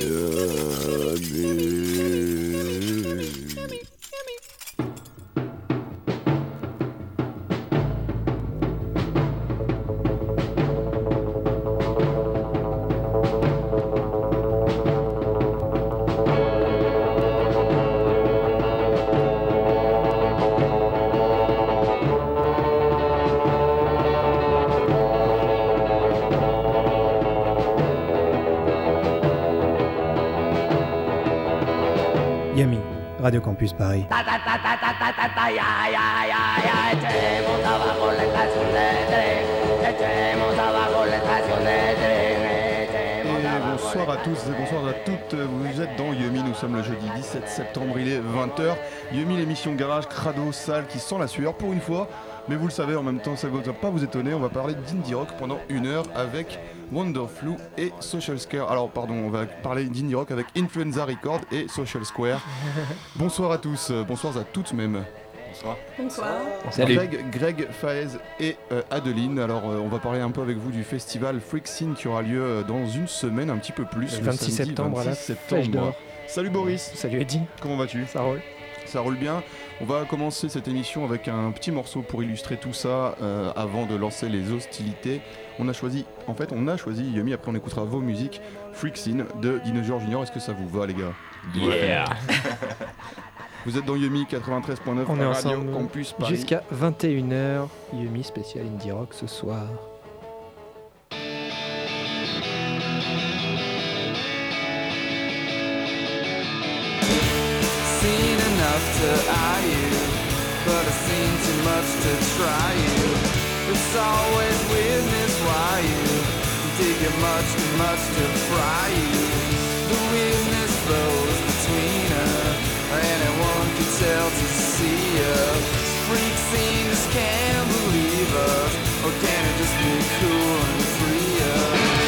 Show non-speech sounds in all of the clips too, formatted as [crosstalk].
Yâ Radio Campus Paris. bonsoir à tous et bonsoir à toutes. Vous êtes dans Yumi, nous sommes le jeudi 17 septembre, il est 20h. Yumi, l'émission garage, crado, sale qui sent la sueur pour une fois. Mais vous le savez, en même temps, ça ne va pas vous étonner, on va parler d'indie rock pendant une heure avec Wonderflu et Social Square. Alors, pardon, on va parler d'indie rock avec Influenza Record et Social Square. [laughs] bonsoir à tous, euh, bonsoir à toutes même. Bonsoir. Bonsoir. Salut. Greg, Greg Faez et euh, Adeline. Alors, euh, on va parler un peu avec vous du festival Freak Scene qui aura lieu dans une semaine, un petit peu plus. Le 26 septembre à la septembre. Salut Boris. Salut Eddie. Comment vas-tu? Ça roule. Ça roule bien. On va commencer cette émission avec un petit morceau pour illustrer tout ça avant de lancer les hostilités. On a choisi, en fait, on a choisi Yumi. Après, on écoutera vos musiques. Freak Scene de Dinosaur Junior. Est-ce que ça vous va, les gars? Yeah. [laughs] Vous êtes dans Yumi 93.9 on est Radio Campus Paris. Jusqu'à 21h, Yumi spécial Indie Rock ce soir. Seen enough to much to try you. It's always weirdness why you dig it much too much to fry you. The weirdness flows between us. Anyone can tell to see us. Freak scenes can't believe us. Or can it just be cool and free us?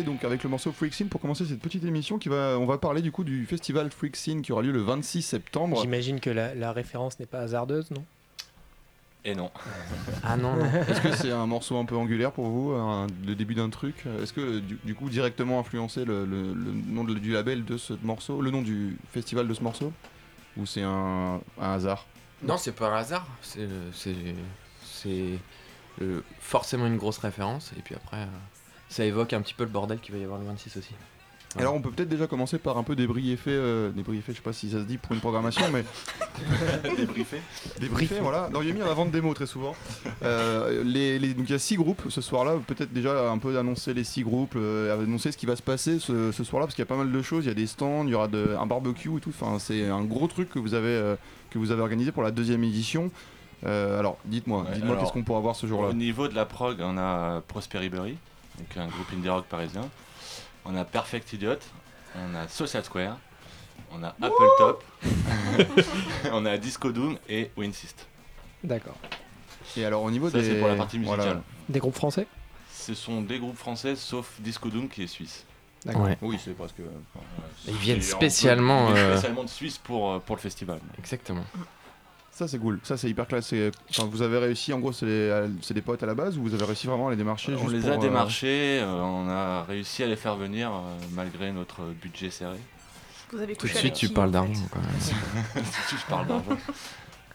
Commencer donc avec le morceau Freak Scene, pour commencer cette petite émission, qui va, on va parler du coup du festival Freak Scene qui aura lieu le 26 septembre. J'imagine que la, la référence n'est pas hasardeuse, non? Et non. Ah non, non. [laughs] Est-ce que c'est un morceau un peu angulaire pour vous, un- le début d'un truc? Est-ce que du, du coup directement influencé le, le- le nom de- du label de ce morceau, le nom du festival de ce morceau? Ou c'est un, un hasard? Non, c'est pas un hasard. C'est, euh, forcément une grosse référence. Et puis après, euh, ça évoque un petit peu le bordel qu'il va y avoir le 26 aussi. Alors on peut peut-être déjà commencer par un peu débriefer, euh, débriefer, je sais pas si ça se dit pour une programmation, mais [laughs] Débriefé. débriefer, voilà. Dans Yumi, on va vendre des mots très souvent. Euh, les, les- donc il y a six groupes ce soir-là, peut-être déjà un peu annoncer les six groupes, euh, annoncer ce qui va se passer ce, ce soir-là, parce qu'il y a pas mal de choses, il y a des stands, il y aura de- un barbecue et tout, enfin c'est un gros truc que vous avez, euh, que vous avez organisé pour la deuxième édition. Euh, alors dites-moi, Ouais, dites-moi qu'est-ce qu'on pourra voir ce jour-là Au niveau de la prog, on a Prosperibury, donc un groupe indie rock parisien. On a Perfect Idiot, on a Social Square, on a Apple Top, [laughs] [laughs] on a Disco Doom et Winsist. D'accord. Et alors au niveau Ça, des... c'est pour la partie musicale. voilà. Des groupes français? Ce sont des groupes français sauf Disco Doom qui est suisse. D'accord. Ouais. Oui, c'est presque... Ils viennent spécialement, ils viennent euh, spécialement de Suisse pour, euh, pour le festival. Exactement. Ça c'est cool, ça c'est hyper classe. Enfin, vous avez réussi, en gros c'est des- potes à la base ou vous avez réussi vraiment à les démarcher on juste les pour, a euh, démarchés, euh, on a réussi à les faire venir euh, malgré notre budget serré. Vous avez Tout de suite, tu parles en d'argent. fait quoi. [laughs] [laughs] je parle d'argent.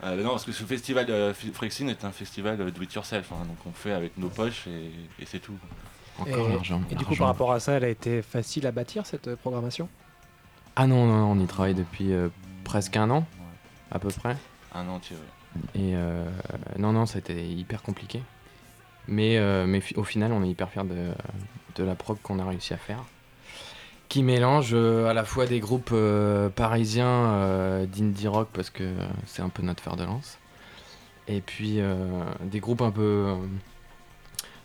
Euh, non, parce que ce festival euh, F- Frexin est un festival euh, do it yourself, hein, donc on fait avec nos poches et, et c'est tout. Encore et, l'argent. et du coup, par rapport à ça, elle a été facile à bâtir cette euh, programmation? Ah non, non, non, on y travaille depuis euh, presque un an, à peu près. Un entier. ouais. Et euh, non, non, ça a été hyper compliqué. Mais, euh, mais au final, on est hyper fiers de, de la prog qu'on a réussi à faire. Qui mélange euh, à la fois des groupes euh, parisiens euh, d'indie rock, parce que c'est un peu notre fer de lance. Et puis euh, des groupes un peu euh,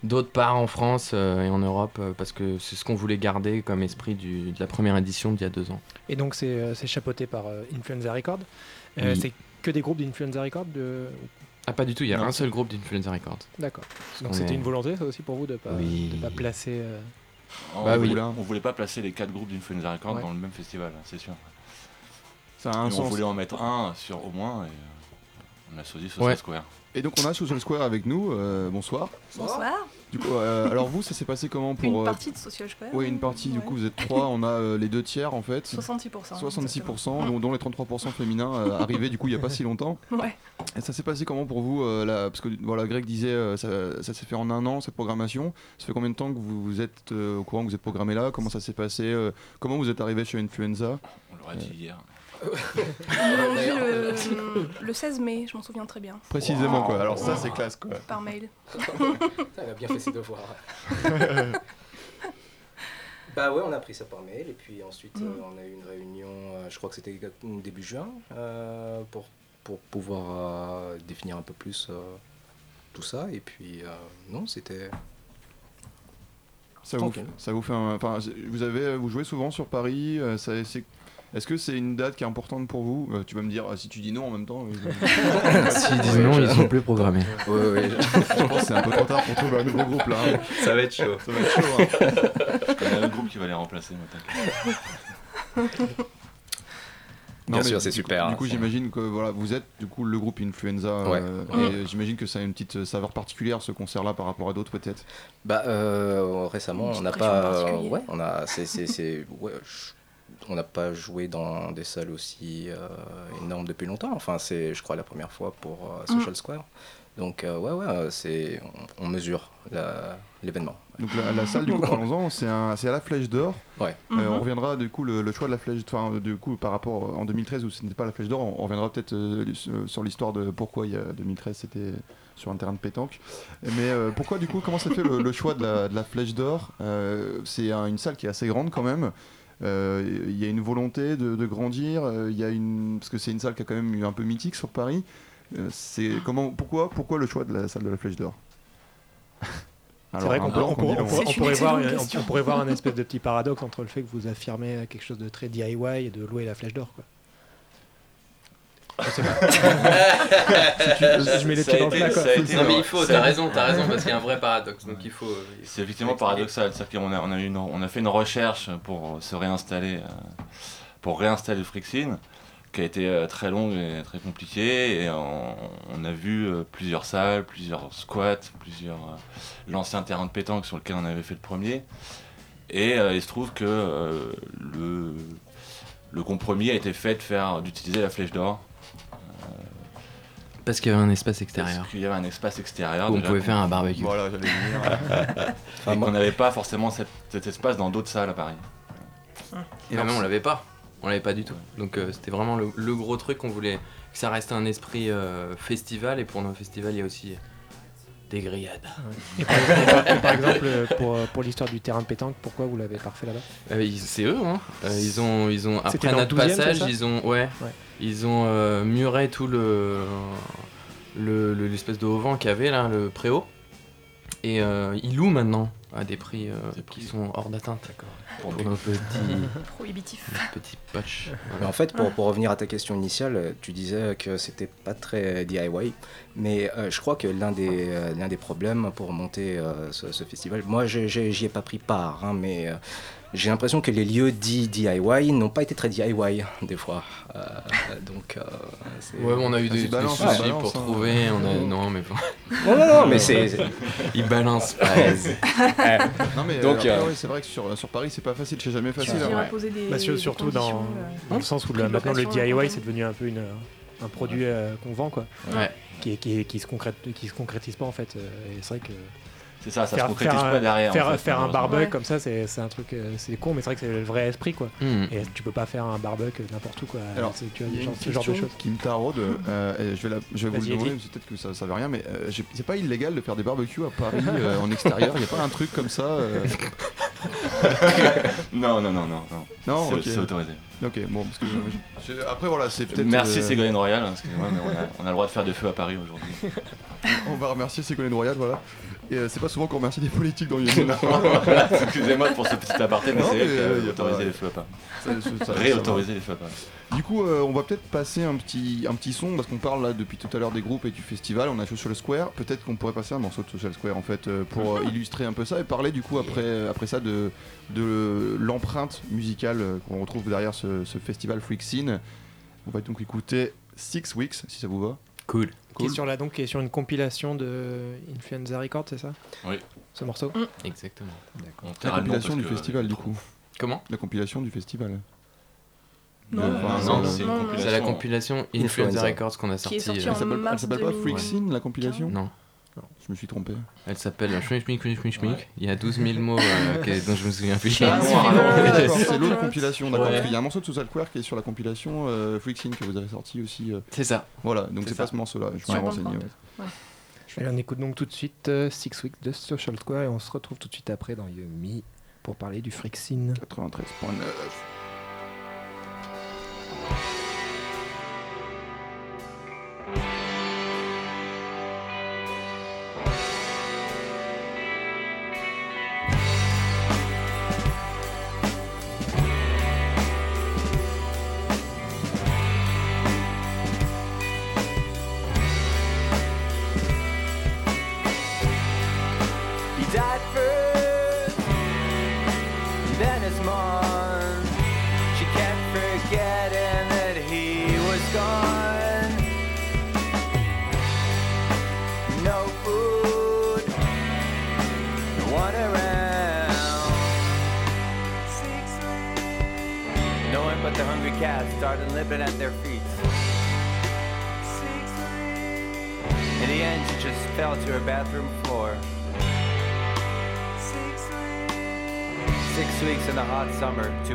d'autre part en France euh, et en Europe, euh, parce que c'est ce qu'on voulait garder comme esprit du- de la première édition d'il y a deux ans. Et donc, c'est euh, chapeauté par euh, Influenza Record. Euh, Oui. Que des groupes d'Influenza Record de... Ah, pas du tout, il y a Non. un seul groupe d'Influenza Records. D'accord. Donc, On c'était est- une volonté, ça aussi, pour vous, de pas, Oui. de pas placer. euh, On, Bah oui. voulait, on voulait pas placer les quatre groupes d'Influenza Records Ouais. dans le même festival, hein, c'est sûr. Ça a un on sens. voulait en mettre un sur au moins et euh, on a choisi Social Ouais. Square. Et donc on a Social Square avec nous, euh, bonsoir. Bonsoir. Du coup, euh, alors vous, ça s'est passé comment pour... Une euh, partie de Social Square. Oui, une partie, du coup vous êtes trois, on a euh, les deux tiers en fait. 66%. 66%, dont, dont les 33% féminins euh, [laughs] arrivés du coup il n'y a pas si longtemps. Ouais. Et ça s'est passé comment pour vous euh, là, Parce que voilà, Greg disait euh, ça, ça s'est fait en un an cette programmation. Ça fait combien de temps que vous, vous êtes euh, au courant que vous êtes programmé là? Comment ça s'est passé euh, Comment vous êtes arrivé chez Influenza? On l'aurait dit hier. Ils m'ont dit le, le 16 mai, je m'en souviens très bien, Précisément quoi. Alors ça c'est classe quoi. par mail. Elle a bien fait ses devoirs. [laughs] bah ouais, on a pris ça par mail et puis ensuite Mm. euh, on a eu une réunion, euh, je crois que c'était début juin, euh, pour, pour pouvoir euh, définir un peu plus euh, tout ça. Et puis euh, non, c'était... Ça vous, ça vous fait un- enfin vous avez vous jouez souvent sur Paris euh, ça- est-ce que c'est une date qui est importante pour vous Euh, Tu vas me dire euh, si tu dis non en même temps. euh, S'ils [laughs] disent non, ils sont plus programmés. Oui, oui, [laughs] je pense que c'est un peu trop tard pour trouver un nouveau groupe là. hein. ça va être chaud. Ça va être chaud. hein. Je connais un groupe qui va les remplacer, moi, t'inquiète. Bien sûr, c'est super, Du coup, j'imagine que voilà, vous êtes du coup le groupe Influenza. Ouais. euh, et j'imagine que ça a une petite saveur particulière ce concert-là par rapport à d'autres peut-être. Bah euh, récemment, on n'a pas, ouais, on a, c'est, c'est, c'est- ouais, je- on n'a pas joué dans des salles aussi euh, énormes depuis longtemps. Enfin, c'est, je crois, la première fois pour euh, Social Square. Donc euh, ouais, ouais, c'est, on, on mesure la- l'événement. Donc la, la salle du coup, [laughs] parlons-en, c'est un- c'est à la Flèche d'Or. Ouais. On reviendra du coup le, le choix de la Flèche, enfin du coup par rapport en 2013 où ce n'était pas la Flèche d'Or, on, on reviendra peut-être euh, sur- l'histoire de pourquoi il y a 2013 c'était sur un terrain de pétanque. Mais euh, pourquoi du coup comment ça fait le, le choix de la, de la Flèche d'Or? Euh, C'est un- une salle qui est assez grande quand même. Euh, Il y a une volonté de, de grandir. euh, Il y a une parce que c'est une salle qui a quand même eu un peu mythique sur Paris. Euh, c'est comment pourquoi pourquoi le choix de la salle de la Flèche d'Or? C'est vrai qu'on peut- on, pourrait- on pourrait- C'est on une pourrait voir, on- pourrait voir un espèce de petit paradoxe entre le fait que vous affirmez quelque chose de très DIY et de louer la flèche d'or. quoi. Je sais pas. [laughs] je mets les Ça a pieds dans le été- plat, quoi. ça a été- Non, mais il faut, t'as raison, t'as raison, parce qu'il y a un vrai paradoxe. Donc il faut. C'est effectivement paradoxal. C'est-à-dire qu'on a, on a, eu une- on a fait une recherche pour se réinstaller, euh, pour réinstaller le Frixin, qui a été euh, très longue et très compliquée. Et on, on a vu euh, plusieurs salles, plusieurs squats, plusieurs euh, l'ancien terrain de pétanque sur lequel on avait fait le premier. Et euh, il se trouve que euh, le, le compromis a été fait de faire d'utiliser la flèche d'or. Parce qu'il y avait un espace extérieur. Parce qu'il y avait un espace extérieur. Où on pouvait faire un barbecue. Voilà, j'allais dire. [laughs] Enfin, et moi- qu'on n'avait pas forcément cet, cet espace dans d'autres salles à Paris. Et même on l'avait pas. On l'avait pas du tout. Donc euh, c'était vraiment le, le gros truc qu'on voulait que ça reste un esprit euh, festival. Et pour nos festivals, il y a aussi des grillades. Et par, et par- et par exemple, euh, pour, pour l'histoire du terrain de pétanque, pourquoi vous l'avez pas refait là-bas? Euh, c'est eux, hein. Euh, ils ont, ils ont après notre 12e, c'est passage, ils ont, ouais, Ouais. Ils ont euh, muré tout le, le- le- l'espèce de haut vent qu'il y avait là, le préau, et euh, ils louent maintenant à des prix euh, Des qui sont hors d'atteinte. Pour Pour nos petits, Prohibitif. nos petits patchs. Mais en fait, pour, pour revenir à ta question initiale, euh, tu disais que c'était pas très DIY, mais euh, je crois que l'un des, euh, l'un des problèmes pour monter euh, ce, ce festival, moi j'ai- j'ai- j'y ai pas pris part, hein, mais euh, j'ai l'impression que les lieux dits DIY n'ont pas été très DIY des fois. Euh, donc, euh, Ouais, mais on a eu Ah, des, des balance, soucis balance, pour hein. trouver. On a, non, mais bon, Non, non, non, mais c'est. [laughs] ils balancent pas. Non, mais Donc, euh, c'est vrai que sur, sur Paris, c'est pas facile, c'est jamais facile. hein. des. Bah, sur- surtout dans, conditions, dans euh, le sens où maintenant le DIY c'est devenu un peu une, un produit euh, qu'on vend quoi, Ouais. qui, qui, qui se concrète, qui se concrétise pas en fait. euh, Et c'est vrai que C'est ça, ça Faire- se concrétise faire un- pas derrière. en faire, fait, faire un Ouais. comme ça c'est c'est un truc, euh, c'est con mais c'est vrai que c'est le vrai esprit quoi. Hmm. Et tu peux pas faire un barbecue n'importe où quoi. Alors, C'est- tu vois, Il y a genre- une ce genre de choses. qui me taraude, euh, et je vais, la- je vais vous le demander, peut-être que ça, ça veut rien, mais euh, c'est pas illégal de faire des barbecues à Paris [laughs] euh, en extérieur, il n'y a pas un truc comme ça euh, [laughs] Non, non, non, non. non. Non, C'est- ok. C'est autorisé. Ok, bon, parce que je- je- après voilà, c'est peut-être. Merci euh, Ségolène Royal, hein, excusez-moi, mais on a, on a le droit de faire des feux à Paris aujourd'hui. [laughs] On va remercier Ségolène Royal, voilà. Et euh, c'est pas souvent qu'on remercie des politiques dans. [laughs] Voilà, Excusez-moi pour ce petit aparté, mais c'est euh, y a autorisé pas- les ça va. Réautoriser les à Paris. Du coup, euh, on va peut-être passer un petit, un petit son parce qu'on parle là depuis tout à l'heure des groupes et du festival. On a Social Square. Peut-être qu'on pourrait passer un morceau de Social Square en fait euh, pour [laughs] illustrer un peu ça et parler du coup après, après ça de, de l'empreinte musicale qu'on retrouve derrière ce, ce festival Freak Scene. On va donc écouter Six Weeks si ça vous va. Cool. Qui est sur la donc qui est sur une compilation de Influenza Records c'est ça? Oui. Ce morceau? Exactement. On La compilation du que- festival du coup. Comment? La compilation du festival. Non, Euh, non, non, c'est une non, non. compilation. C'est la compilation Influenza Influenza. Records qu'on a Qui est euh, en Elle s'appelle- elle mars s'appelle pas Freak 2000. Scene la compilation? Non, Je me suis trompé. elle s'appelle Schmink Schmink Schmink Schmink Schmink. Il y a 12 000 mots euh, [laughs] que- dont je me souviens plus. Ah, c'est l'autre compilation, d'accord. Ouais. Qu'il y a un morceau de Social Square qui est sur la compilation euh, que vous avez sorti aussi. euh, C'est ça. Voilà, donc C'est pas ce morceau-là. Je me ouais. Allez, on écoute donc tout de suite euh, Six Weeks de Social Square et on se retrouve tout de suite après dans Yumi pour parler du Freak Scene. 93.9.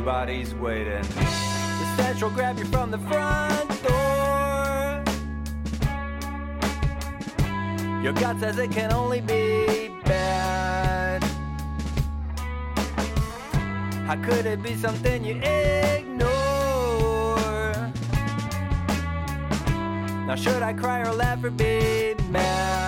two waiting. The will grab you from the front door. Your gut says it can only be bad. How could it be something you ignore? Now, should I cry or laugh or be mad?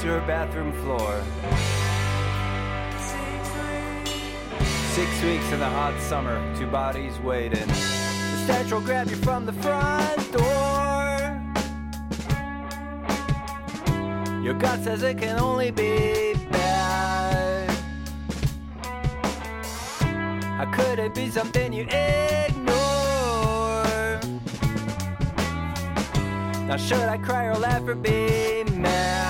To her bathroom floor. Six weeks in the hot summer, two bodies waiting. The stench will grab you from the front door. Your gut says it can only be bad. How could it be something you ignore? Now should I cry or laugh or be mad?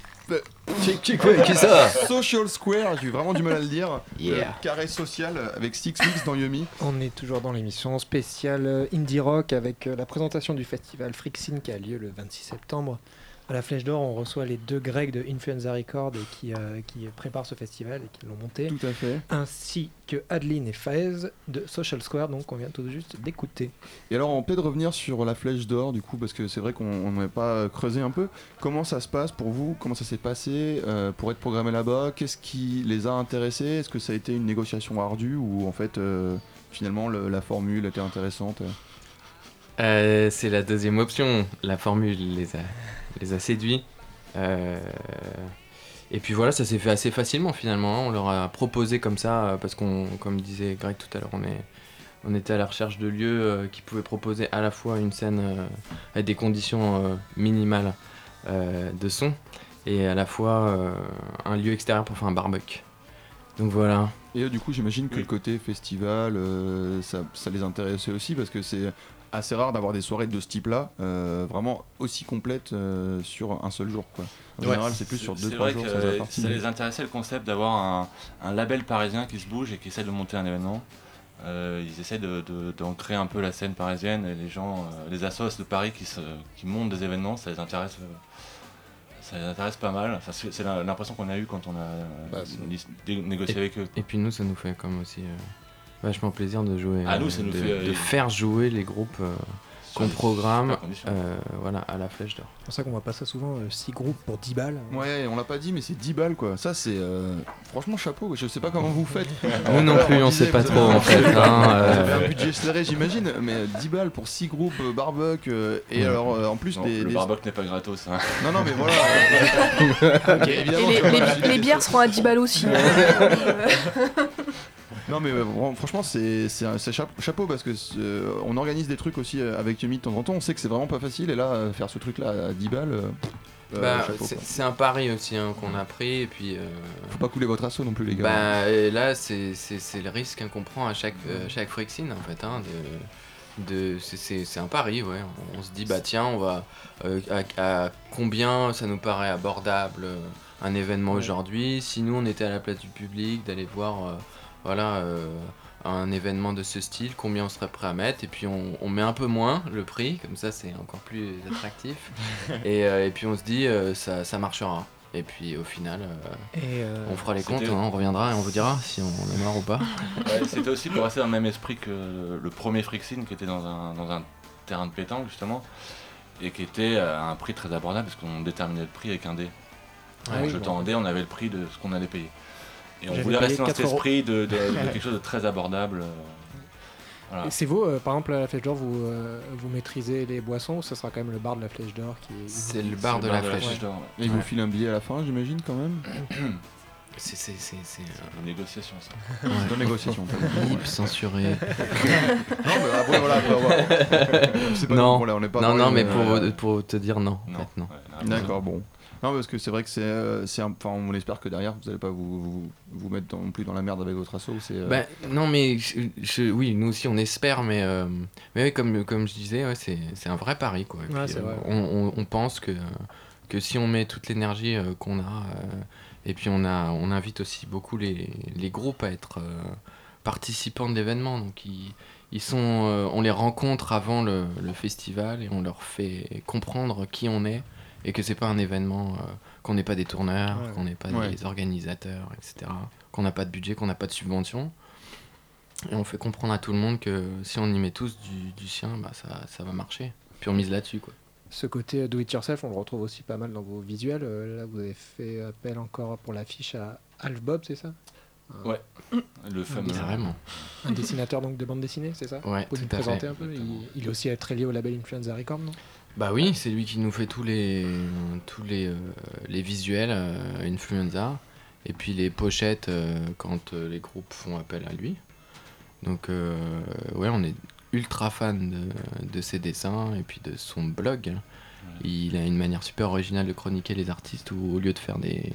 Ouais, qui ça Social Square, j'ai eu vraiment du mal à le dire. Yeah. Le carré social avec Six Weeks dans Yumi. On est toujours dans l'émission spéciale euh, Indie Rock avec euh, la présentation du festival Frixin qui a lieu le 26 septembre. À la Flèche d'Or, on reçoit les deux Grecs de Influenza Record et qui, euh, qui préparent ce festival et qui l'ont monté, Tout à fait. ainsi que Adeline et Faez de Social Square, donc on vient tout juste d'écouter. Et alors, on peut peut-être revenir sur la flèche d'or, du coup, parce que c'est vrai qu'on n'avait pas creusé un peu. Comment ça se passe pour vous? Comment ça s'est passé euh, pour être programmé là-bas? Qu'est-ce qui les a intéressés? Est-ce que ça a été une négociation ardue ou en fait, euh, finalement, le- la formule était intéressante? Euh, c'est la deuxième option. La formule les a, les a séduits. Euh, et puis voilà, ça s'est fait assez facilement finalement. On leur a proposé comme ça, euh, parce qu'on, comme disait Greg tout à l'heure, on, est, on était à la recherche de lieux euh, qui pouvaient proposer à la fois une scène euh, avec des conditions euh, minimales euh, de son et à la fois euh, un lieu extérieur pour faire un barbecue. Donc voilà. Et euh, du coup, j'imagine que Oui. le côté festival, euh, ça, ça les intéressait aussi parce que c'est assez rare d'avoir des soirées de ce type-là, euh, vraiment aussi complètes euh, sur un seul jour. Quoi. En Ouais. général, c'est plus sur 2-3 vrai jours, que ça euh, les intéressait le concept d'avoir un, un label parisien qui se bouge et qui essaie de monter un événement. Euh, ils essaient de- de- d'ancrer un peu la scène parisienne et les gens, euh, les assos de Paris qui, se, qui montent des événements, ça les intéresse, euh, ça les intéresse pas mal. Enfin, c'est l'impression qu'on a eu quand on a Bah, négocié avec eux. Et puis nous, ça nous fait comme aussi euh, vachement plaisir de jouer. Ah, euh, nous, ça nous de, fait, de faire jouer les groupes euh, qu'on programme euh, voilà, à la flèche d'or. C'est pour ça qu'on voit pas ça souvent, 6 groupes pour 10 balles. Ouais, on l'a pas dit, mais c'est 10 balles quoi. Ça, c'est euh, franchement chapeau. quoi. Je sais pas comment vous faites. [laughs] Nous non plus, on disait, sait pas trop en fait. hein, Vous euh, avez un budget serré, j'imagine, mais 10 balles pour 6 groupes euh, barbecue euh, et Ouais. alors euh, en plus Non, des. le des- barbecue n'est pas gratos. hein. Non, non, mais voilà. [laughs] Et les, les- bières seront à 10 balles aussi. [laughs] Non mais euh, franchement c'est chapeau, parce que euh, on organise des trucs aussi euh, avec Yumi de temps en temps. On sait que c'est vraiment pas facile et là faire ce truc là à 10 balles. bah, c'est un pari aussi hein, qu'on a pris et puis. euh, Faut pas couler votre assaut non plus les gars. bah, et là, c'est le risque hein, qu'on prend à chaque, chaque Frixine en fait. Hein, de, de, c'est- un pari, ouais. On, on se dit, bah tiens, on va. euh, à, à combien ça nous paraît abordable un événement aujourd'hui Si nous, on était à la place du public, d'aller voir. euh, voilà. euh, un événement de ce style, combien on serait prêt à mettre, et puis on, on met un peu moins le prix, comme ça c'est encore plus attractif, [laughs] et, euh, et puis on se dit euh, ça, ça marchera, et puis au final euh, Et euh, on fera les comptes, hein, on reviendra et on vous dira si on est mort ou pas. [laughs] Ouais, C'était aussi pour rester dans le même esprit que le premier Frixine qui était dans un, dans un terrain de pétanque justement et qui était à un prix très abordable parce qu'on déterminait le prix avec un dé. Ah en oui, jetant bon. un dé, on avait le prix de ce qu'on allait payer. Et on voulait rester dans cet 4 euros. esprit de, de- de [laughs] quelque chose de très abordable. euh, Voilà. C'est vous, euh, par exemple, à la Flèche d'Or, vous, euh, vous maîtrisez les boissons ou ce sera quand même le bar de la Flèche d'Or qui est. C'est le bar de le la flèche. d'or, ouais. Et ils vous ouais. filent un billet à la fin, j'imagine quand même. [coughs] C'est c'est c'est c'est une négociation ça. C'est une négociation. bip censuré. [laughs] non mais après voilà, après, voilà. C'est pas Non. voilà, on est pas non mais pour euh, pour te dire non, en Non. fait. Ouais, non, D'accord, bon. Non, parce que c'est vrai que c'est, euh, enfin, on espère que derrière vous allez pas vous, vous, vous mettre dans- non plus dans la merde avec votre assaut. C'est, euh, Bah, non mais je, je- oui nous aussi on espère mais euh, mais oui, comme comme je disais ouais, c'est c'est un vrai pari quoi. Ouais, puis, euh, vrai. on, on- on pense que que si on met toute l'énergie euh, qu'on a euh, et puis on a on invite aussi beaucoup les, les groupes à être euh, participants de l'événement donc ils ils sont euh, on les rencontre avant le, le festival et on leur fait comprendre qui on est Et que c'est pas un événement, euh, qu'on n'est pas des tourneurs, Ouais. qu'on n'est pas Ouais. des organisateurs, etc. Qu'on n'a pas de budget, qu'on n'a pas de subvention. Et on fait comprendre à tout le monde que si on y met tous du, du sien, bah ça, ça va marcher. Puis on mise là-dessus, quoi. Ce côté do it yourself, on le retrouve aussi pas mal dans vos visuels. Euh, Là, vous avez fait appel encore pour l'affiche à Alf Bob, c'est ça? Ouais. Le fameux. Carrément. Un dessinateur donc de bande dessinée, c'est ça? Ouais, Vous pouvez nous présenter fait. un peu? Il, il est aussi très lié au label Influenza Record, non? Bah oui, c'est lui qui nous fait tous les, tous les, euh, les visuels euh, Influenza. Et puis les pochettes euh, quand euh, les groupes font appel à lui. Donc ouais, on est ultra fan de, de ses dessins et puis de son blog. Il a une manière super originale de chroniquer les artistes où au lieu de faire des,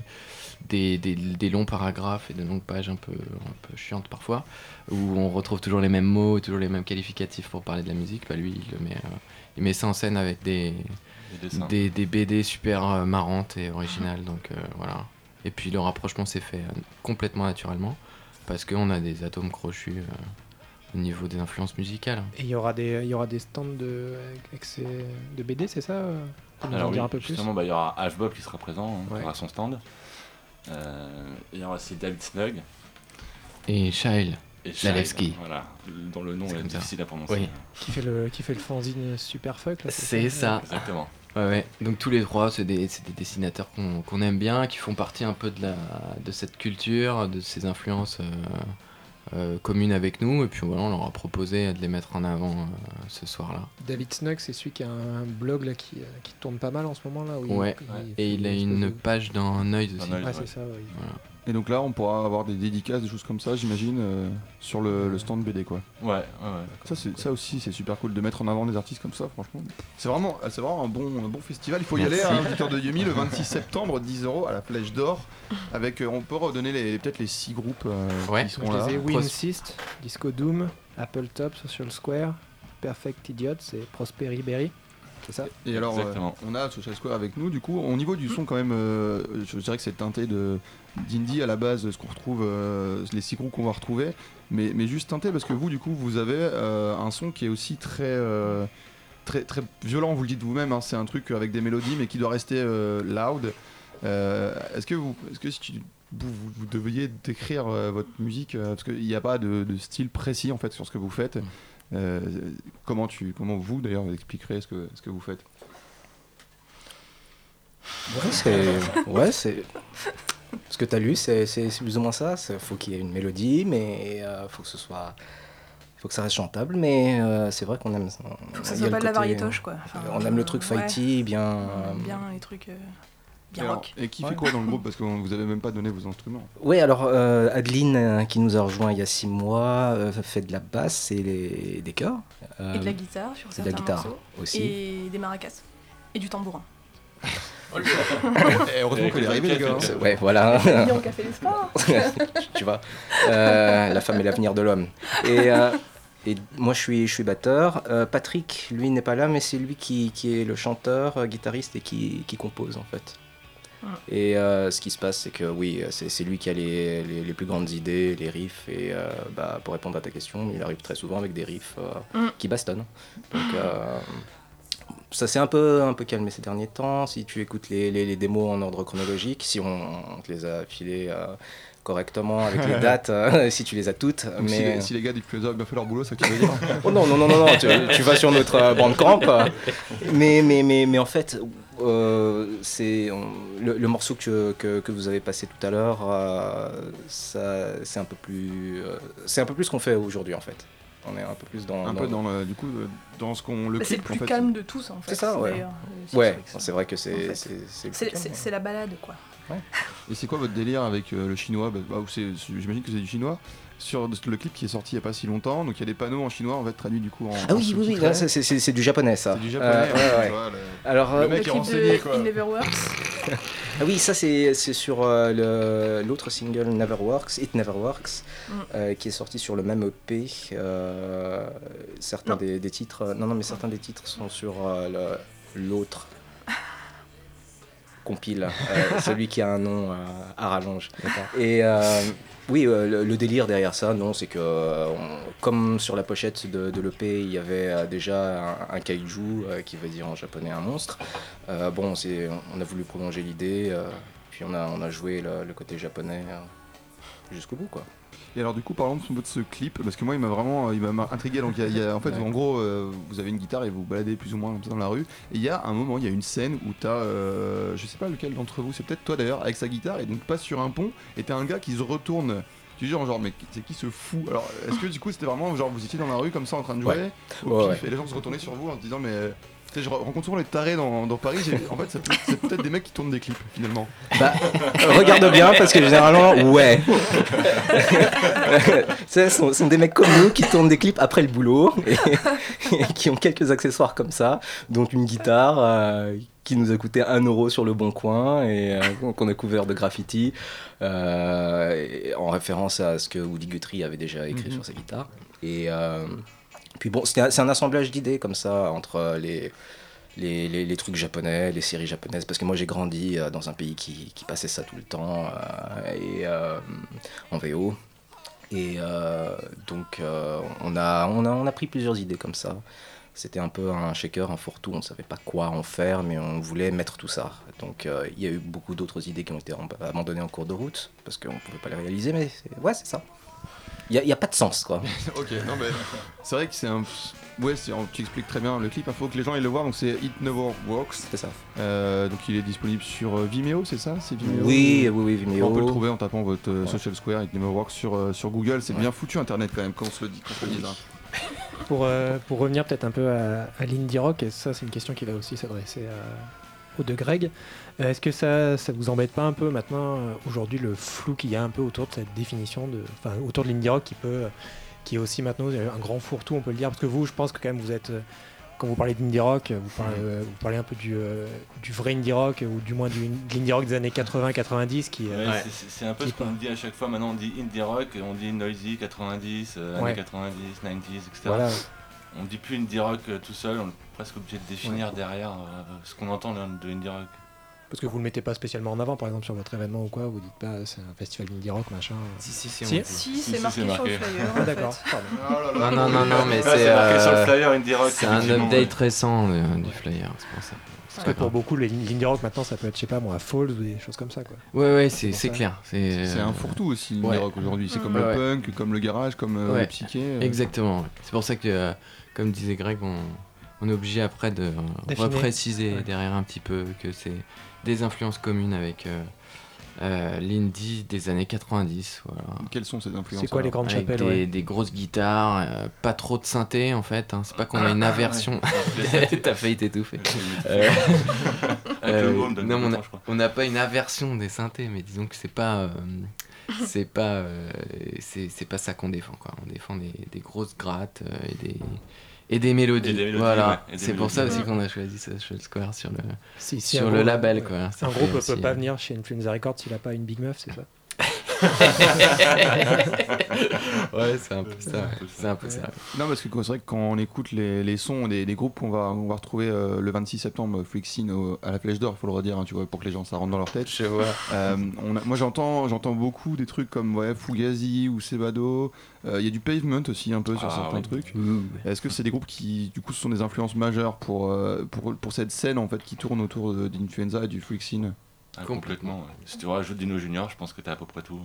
des, des- des longs paragraphes et de longues pages un peu, un peu chiantes parfois, où on retrouve toujours les mêmes mots, toujours les mêmes qualificatifs pour parler de la musique, bah lui il, le met, il met ça en scène avec des, des, des BD super euh, marrantes et originales. Donc euh, voilà. Et puis le rapprochement s'est fait euh, complètement naturellement parce qu'on a des atomes crochus euh, au niveau des influences musicales. Et il y aura des, il y aura des stands de, avec ces- de BD, c'est ça Pour nous en dire un peu plus? justement, bah, il y aura H Bob qui sera présent, hein, Ouais. qui aura son stand. Euh, il y aura aussi David Snug Et Shail, Shine, Voilà, dont le nom est ça. difficile à prononcer. Oui. qui fait le, qui fait le fanzine Super Fuck. là, c'est ça. Exactement. Ouais, ouais. Donc tous les trois, c'est des, c'est des dessinateurs qu'on qu'on aime bien, qui font partie un peu de, la, de cette culture, de ces influences euh, euh, communes avec nous. Et puis voilà, on leur a proposé de les mettre en avant euh, ce soir-là. David Snug, c'est celui qui a un blog là, qui, qui tourne pas mal en ce moment là. où il- Ouais. il Et il a une page dans Noise aussi. Dans Noise. Ouais, Ouais. c'est ça. ouais. Et donc là, on pourra avoir des dédicaces, des choses comme ça, j'imagine, euh, sur le, le stand BD, quoi. Ouais, ouais, ouais. Ça, c'est, ça aussi, c'est super cool de mettre en avant des artistes comme ça, franchement. C'est vraiment, c'est vraiment un, bon, un bon festival. Il faut y aller, hein, auditeur de Yumi, le 26 septembre, 10 euros à la Flèche d'Or. Avec, euh, on peut redonner les, peut-être les 6 groupes euh, Ouais. qui sont je là. les We Insist, Disco Doom, Apple Top, Social Square, Perfect Idiot, c'est Prosperi Berry. C'est ça? Et alors, euh, on a Social Square avec nous. Du coup, au niveau du son, quand même, euh, je dirais que c'est teinté de d'indie à la base, ce qu'on retrouve, euh, les six groupes qu'on va retrouver, mais, mais juste teinté parce que vous, du coup, vous avez euh, un son qui est aussi très euh, très très violent. Vous le dites vous-même, hein, c'est un truc avec des mélodies, mais qui doit rester euh, loud. Est-ce que vous, est-ce que si vous, vous, deviez décrire votre musique, parce qu'il n'y a pas de, style précis en fait sur ce que vous faites. comment tu, comment vous d'ailleurs expliquerez ce que ce que vous faites? Ouais, c'est. Ouais, c'est. Ce que tu as lu, c'est plus ou moins ça. Il faut qu'il y ait une mélodie, mais il faut que ce soit. faut que ça reste chantable, mais euh, c'est vrai qu'on aime ça. Faut que ça Il y a soit pas de la variétoche quoi. Enfin, On aime le truc ouais, fighty, bien. euh, Bien les trucs. euh, bien Alors, rock. Et qui Ouais. fait quoi dans le groupe? Parce que vous avez même pas donné vos instruments. Oui, alors euh, Adeline, euh, qui nous a rejoint il y a six mois, euh, fait de la basse et les, des chœurs. Euh, Et de la guitare sur et de certains la guitare morceaux. aussi. Et des maracas. Et du tambourin. Et heureusement qu'elle est arrivée, les gars. Ouais, voilà. Lyon qui a fait les sports. tu vois, Euh, la femme est l'avenir de l'homme. Et, euh, et moi, je suis, je suis batteur. Euh, Patrick, lui, n'est pas là, mais c'est lui qui, qui est le chanteur, euh, guitariste et qui, qui compose, en fait. Ah. Et euh, ce qui se passe, c'est que oui, c'est c'est lui qui a les, les, les plus grandes idées, les riffs. Et euh, bah, pour répondre à ta question, il arrive très souvent avec des riffs euh, Mm. qui bastonnent. Donc, euh, ça s'est un peu, un peu calmé ces derniers temps. Si tu écoutes les, les, les démos en ordre chronologique, si on, on te les a filées euh, correctement avec les [laughs] dates, euh, [laughs] si tu les as toutes. Donc, si, mais... les, si les gars du Plaza ont bien fait leur boulot, ça que tu veux dire [laughs] Oh non, non, non, non, non, tu, tu vas sur notre euh, bandcamp. euh, mais, mais, mais, mais en fait, euh, c'est le, le morceau que, que, que vous avez passé tout à l'heure, euh, ça, c'est un peu plus, euh, c'est un peu plus ce qu'on fait aujourd'hui en fait. On est un peu plus dans. Un peu dans le, du coup, euh, dans ce qu'on le c'est le en plus fait. calme de tous en fait. C'est ça, ouais. euh, Ouais, c'est vrai que c'est, En fait. c'est, ouais. la balade quoi. Et c'est quoi votre délire avec euh, le chinois? Bah, bah, c'est- J'imagine que c'est du chinois. Sur le clip qui est sorti il n'y a pas si longtemps, donc il y a des panneaux en chinois, en fait, traduits du coup en. Ah en oui, oui, oui, là, c'est, c'est- du japonais ça. C'est du japonais. Euh, ouais, ouais. vois, le- Alors, Le euh, mec Le est renseigné, de quoi. It Never Works. [laughs] Ah oui, ça c'est c'est sur euh, le- l'autre single Never Works, It Never Works, Mm. euh, qui est sorti sur le même EP. euh, certains des, des titres, non non, mais certains des titres sont sur euh, le- l'autre. compile, euh, [laughs] celui qui a un nom euh, à rallonge. Et euh, oui, euh, le, délire derrière ça, non, c'est que euh, on- comme sur la pochette de, l'EP, il y avait euh, déjà un, kaiju qui veut dire en japonais un monstre. bon, c'est, on a voulu prolonger l'idée, puis on a, on a joué le, côté japonais euh, jusqu'au bout, quoi. Et alors du coup parlons de ce, clip parce que moi il m'a vraiment il m'a intrigué donc il y a- il y a, en fait Ouais. en gros euh, vous avez une guitare et vous baladez plus ou moins comme ça dans la rue et il y a un moment il y a une scène où t'as euh, je sais pas lequel d'entre vous c'est peut-être toi d'ailleurs avec sa guitare et donc passe sur un pont et t'as un gars qui se retourne tu dis genre mais c'est qui ce fou? Alors est-ce que du coup c'était vraiment genre vous étiez dans la rue comme ça en train de jouer? Ouais. au Ouais, pif, et les gens se retournaient sur vous en se disant mais euh, tu sais, je rencontre souvent les tarés dans, dans Paris en fait c'est peut-être des mecs qui tournent des clips finalement Bah, regarde bien parce que généralement, ouais. [laughs] Ce sont, sont des mecs comme nous qui tournent des clips après le boulot et, et qui ont quelques accessoires comme ça, dont une guitare euh, qui nous a coûté 1 euro sur le bon coin et euh, qu'on a couvert de graffiti euh, en référence à ce que Woody Guthrie avait déjà écrit Mhm. sur sa guitare. Et euh, puis bon, c'est un assemblage d'idées comme ça entre les les, les- les trucs japonais, les séries japonaises, parce que moi j'ai grandi euh, dans un pays qui, qui passait ça tout le temps, euh, et euh, en VO. Et euh, donc euh, on, a, on, a, on a pris plusieurs idées comme ça. C'était un peu un shaker, un fourre-tout, on ne savait pas quoi en faire, mais on voulait mettre tout ça. Donc euh, il y a eu beaucoup d'autres idées qui ont été ab- abandonnées en cours de route, parce qu'on ne pouvait pas les réaliser, mais ouais, c'est ça. Il n'y a, il y a pas de sens, quoi. [laughs] Ok, non mais c'est vrai que c'est un. Ouais, c'est- tu expliques très bien le clip. Il faut que les gens aillent le voir. Donc c'est It Never Works. C'est ça. Euh, donc il est disponible sur euh, Vimeo, c'est ça? C'est Vimeo? Oui, oui, oui, Vimeo. On peut le trouver en tapant votre euh, Ouais. Social Square It Never Works sur, sur Google. C'est Ouais. bien foutu Internet quand même, quand on se le dit. Quand on se le dise, hein. Pour, euh, pour revenir peut-être un peu à, à l'indie rock, et ça c'est une question qui va aussi s'adresser à- deux Greg, euh, est-ce que ça ça vous embête pas un peu maintenant, euh, aujourd'hui, le flou qu'il y a un peu autour de cette définition, de, enfin autour de l'indie rock qui peut, euh, qui est aussi maintenant un grand fourre-tout, on peut le dire, parce que vous, je pense que quand même vous êtes, euh, quand vous parlez d'indie rock, vous parlez, euh, vous parlez un peu du, euh, du vrai indie rock, ou du moins du, de l'indie rock des années 80-90 qui... euh, Ouais, c'est- un peu Qui ce qu'on dit à chaque fois. Maintenant, on dit indie rock, on dit noisy 90, euh, Ouais. années 90, 90s, etc. voilà. On dit plus indie rock euh, tout seul, on est presque obligé de définir derrière euh, ce qu'on entend de indie rock. Parce que vous le mettez pas spécialement en avant, par exemple, sur votre événement ou quoi, vous dites pas c'est un festival indie rock, machin. Si, si, si. Si. Si, Si, c'est marqué, c'est sur le marqué. flyer. Ah d'accord, pardon. Non, non, non, non, mais c'est marqué sur le euh, flyer indie rock. c'est un update ouais. récent euh, du flyer, c'est pour ça. Parce que pour beaucoup, les l'indie rock maintenant, ça peut être, je sais pas moi, Falls ou des choses comme ça, quoi. Ouais, ouais, c'est clair. C'est C'est un fourre-tout aussi, l'indie ouais. rock aujourd'hui. C'est comme Ouais, le punk, comme le garage, comme Ouais. le psyché. Exactement. C'est pour ça que, comme disait Greg, on, on est obligé après de D'affiner. repréciser Ouais. derrière un petit peu que c'est des influences communes avec euh, euh, l'indie des années 90. Voilà. Quelles sont ces influences C'est quoi les grandes Avec chapelles des, ouais. des grosses guitares, euh, pas trop de synthé en fait. hein. C'est pas qu'on a une Ah, aversion. ouais. [laughs] T'as failli t'étouffer. Euh, [laughs] non, on n'a pas une aversion des synthés, mais disons que c'est pas, euh, [laughs] c'est pas, euh, c'est c'est pas ça qu'on défend quoi. On défend des, des grosses grattes euh, et des et des mélodies. Et des mélodies, voilà. ouais, c'est pour ça aussi qu'on a choisi Social Square sur le Si, si sur un le groupe- label quoi. Un groupe peut aussi, pas euh, venir chez Influenza Records s'il a pas une big meuf, c'est ça [laughs] ouais, c'est un peu ça. C'est un peu ça. Non, parce que c'est vrai que quand on écoute les, les sons des, des groupes qu'on va, on va retrouver euh, le 26 septembre, Flixin au- à la Flèche d'Or, il faut le redire, hein, tu vois, pour que les gens ça rentre dans leur tête. Je vois. Euh, on a- moi j'entends, j'entends beaucoup des trucs comme ouais, Fugazi ou Sebado. Euh, Il y a du pavement aussi un peu sur Ah, certains oui. trucs. Est-ce que c'est des groupes qui, du coup, sont des influences majeures pour, euh, pour, pour cette scène en fait qui tourne autour d'Influenza et du Flixin? Ah, Complètement. Si tu rajoutes Dino Junior, je pense que t'as à peu près tout.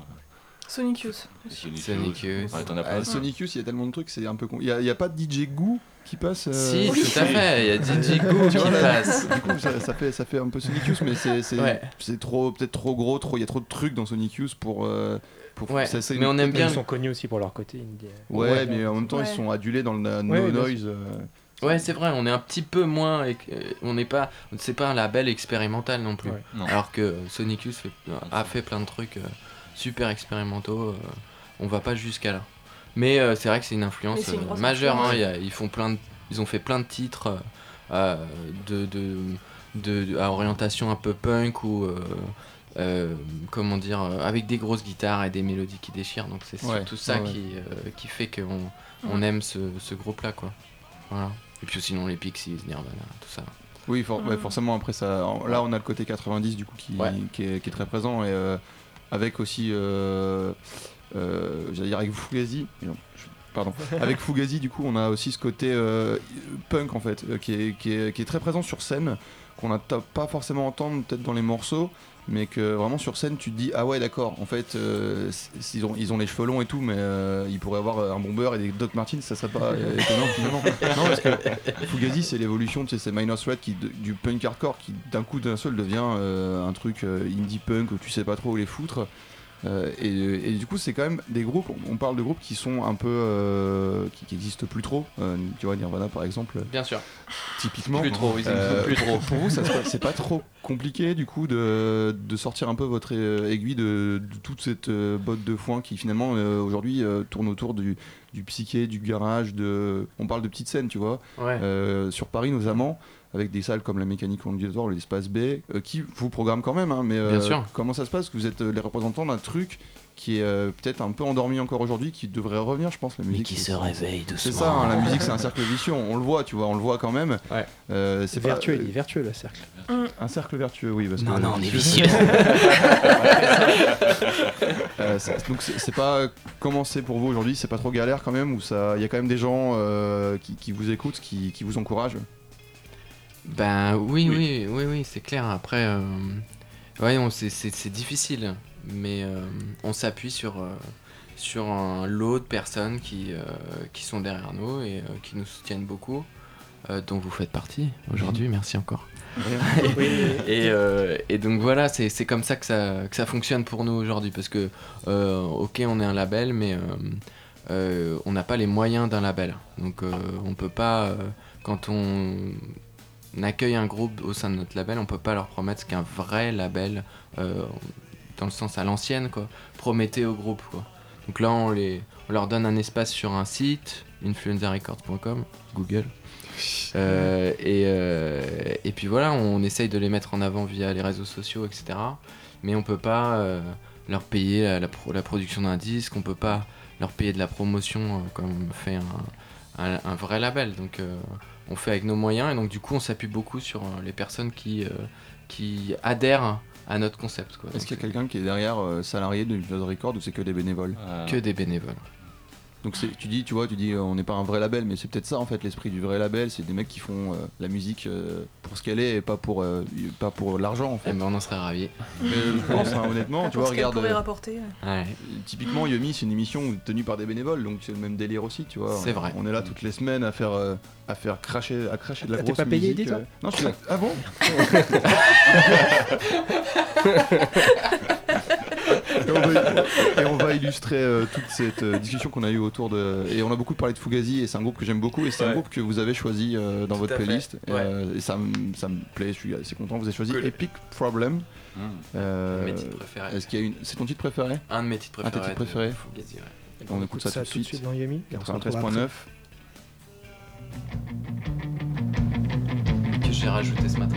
Sonic Youth. Sonic Sonic Youth. Youth. Ouais, t'en as Ah, plein. Sonic Youth, il y a tellement de trucs, c'est un peu con. Il n'y a, il y a pas de DJ Goo qui passe euh, Si, Oui. tout à fait. Il y a DJ Goo qui Tu là, passe. Du coup, ça, ça fait, ça fait un peu Sonic Youth, mais c'est c'est- Ouais. c'est trop, peut-être trop gros, trop. Il y a trop de trucs dans Sonic Youth pour. euh, pour Ouais, ça, mais on aime bien. Ils sont connus aussi pour leur côté indie. Ouais, Ouais. mais en même temps, Ouais. ils sont adulés dans le no noise. euh, Ouais, c'est vrai, on est un petit peu moins. euh, On n'est pas. C'est pas un label expérimental non plus. Ouais. Non. Alors que euh, Sonic Youth fait- a fait plein de trucs euh, super expérimentaux. euh, on va pas jusqu'à là. Mais euh, c'est vrai que c'est une influence une euh, majeure. hein, y a- ils, font plein de- ils ont fait plein de titres euh, euh, de, de, de- de- à orientation un peu punk ou. euh, euh, comment dire, euh, avec des grosses guitares et des mélodies qui déchirent. Donc c'est Ouais, surtout ça ouais. Qui, euh, qui fait qu'on on aime ce, ce groupe-là. quoi. Voilà. Et puis sinon les Pixies, Nirvana, tout ça. Oui, for- ouais, Mm. forcément, après ça. Là, on a le côté 90 du coup qui, Ouais. qui, est, qui est très présent et euh, avec aussi. Euh, euh, J'allais dire avec Fugazi. Pardon. [laughs] avec Fugazi, du coup, on a aussi ce côté euh, punk en fait, qui, est, qui, est, qui est très présent sur scène, qu'on n'a pas forcément entendre peut-être dans les morceaux, mais que vraiment sur scène, tu te dis ah ouais, d'accord. En fait, euh, ils, ont, ils ont les cheveux longs et tout, mais euh, ils pourraient avoir un bomber et des Doc Martens, ça serait pas euh, [laughs] étonnant finalement. Non, parce que Fugazi, c'est l'évolution, tu sais, c'est Minor Threat qui, du punk hardcore qui d'un coup d'un seul devient euh, un truc euh, indie punk où tu sais pas trop où les foutre. Euh, et, et du coup, c'est quand même des groupes. On parle de groupes qui sont un peu euh, qui, qui existent plus trop. Euh, tu vois, Nirvana par exemple, Bien sûr. typiquement. Plus trop, Euh, existe plus trop. Pour vous, c'est pas trop compliqué du coup de, de sortir un peu votre aiguille de, de toute cette botte de foin qui finalement euh, aujourd'hui euh, tourne autour du, du psyché, du garage. De... On parle de petites scènes, tu vois. Ouais. Euh, sur Paris notamment, avec des salles comme la Mécanique Ondulatoire ou l'espace B, euh, qui vous programment quand même, hein, mais euh, Bien sûr. comment ça se passe? Que Vous êtes euh, les représentants d'un truc qui est euh, peut-être un peu endormi encore aujourd'hui, qui devrait revenir, je pense, la musique. c'est- réveille C'est ça, hein, la musique c'est un cercle vicieux, on le voit, tu vois, on le voit quand même. Ouais. Euh, C'est pas- vertueux, il est vertueux le cercle. Un cercle vertueux, oui. Parce Non, que, non, on est vicieux. [laughs] [laughs] Euh, donc c'est c'est pas comment c'est pour vous aujourd'hui, c'est pas trop galère quand même, ou ça, il y a quand même des gens euh, qui, qui vous écoutent, qui, qui vous encouragent? Ben oui, Oui. oui, oui, oui, c'est clair. Après, euh, ouais, c'est- difficile, mais euh, on s'appuie sur, euh, sur un lot de personnes qui, euh, qui sont derrière nous et qui nous soutiennent beaucoup, dont vous faites partie aujourd'hui. Merci encore. [laughs] Et, et donc voilà, c'est c'est comme ça que, ça que ça fonctionne pour nous aujourd'hui. Parce que, ok, on est un label, mais on n'a pas les moyens d'un label. Donc on peut pas, quand on accueille un groupe au sein de notre label, on peut pas leur promettre qu'un vrai label, euh, dans le sens à l'ancienne, quoi, promettait au groupe. Quoi. Donc là, on, les, on leur donne un espace sur un site, influenzarecords.com, Google. [laughs] Euh, et, euh, et puis voilà, on essaye de les mettre en avant via les réseaux sociaux, etc. Mais on peut pas euh, leur payer la, la pro- la production d'un disque, on peut pas leur payer de la promotion comme fait un, un- un vrai label. Donc on fait avec nos moyens et donc du coup on s'appuie beaucoup sur euh, les personnes qui, euh, qui adhèrent à notre concept. Est-ce qu'il y a quelqu'un qui est derrière euh, salarié de Record ou c'est que des bénévoles? Euh, que des bénévoles. Donc c'est- tu dis, tu vois, tu dis, euh, on n'est pas un vrai label, mais c'est peut-être ça en fait l'esprit du vrai label, c'est des mecs qui font euh, la musique euh, pour ce qu'elle est et pas pour euh, pas pour l'argent en Eh fait. ben, on en serait ravis. [laughs] Mais je pense hein, honnêtement, tu vois, regarde. pourrait rapporter. ouais. Typiquement, Yumi, c'est une émission tenue par des bénévoles, donc c'est le même délire aussi, tu vois. C'est vrai. On est là toutes les semaines à faire, euh, à faire cracher, à cracher de la T'es grosse pas payé, musique. dis-toi euh. Non, je suis là. Ah bon [laughs] [laughs] et, on va, et on va illustrer euh, toute cette euh, discussion qu'on a eue autour de. Et on a beaucoup parlé de Fugazi, et c'est un groupe que j'aime beaucoup, et c'est un groupe que vous avez choisi euh, dans Tout votre playlist. Et, Ouais. euh, et ça, me- ça me plaît, je suis assez content. Vous avez choisi Cool. Epic Problem. Euh, Mes titres préférés. Est-ce qu'il y a une. C'est ton titre préféré? Un de mes titres Un de tes préférés. titres préférés? de Fugazi, ouais. On écoute ça tout de suite. dans Yumi. et on se retrouve 93.9. après. Que j'ai rajouté ce matin.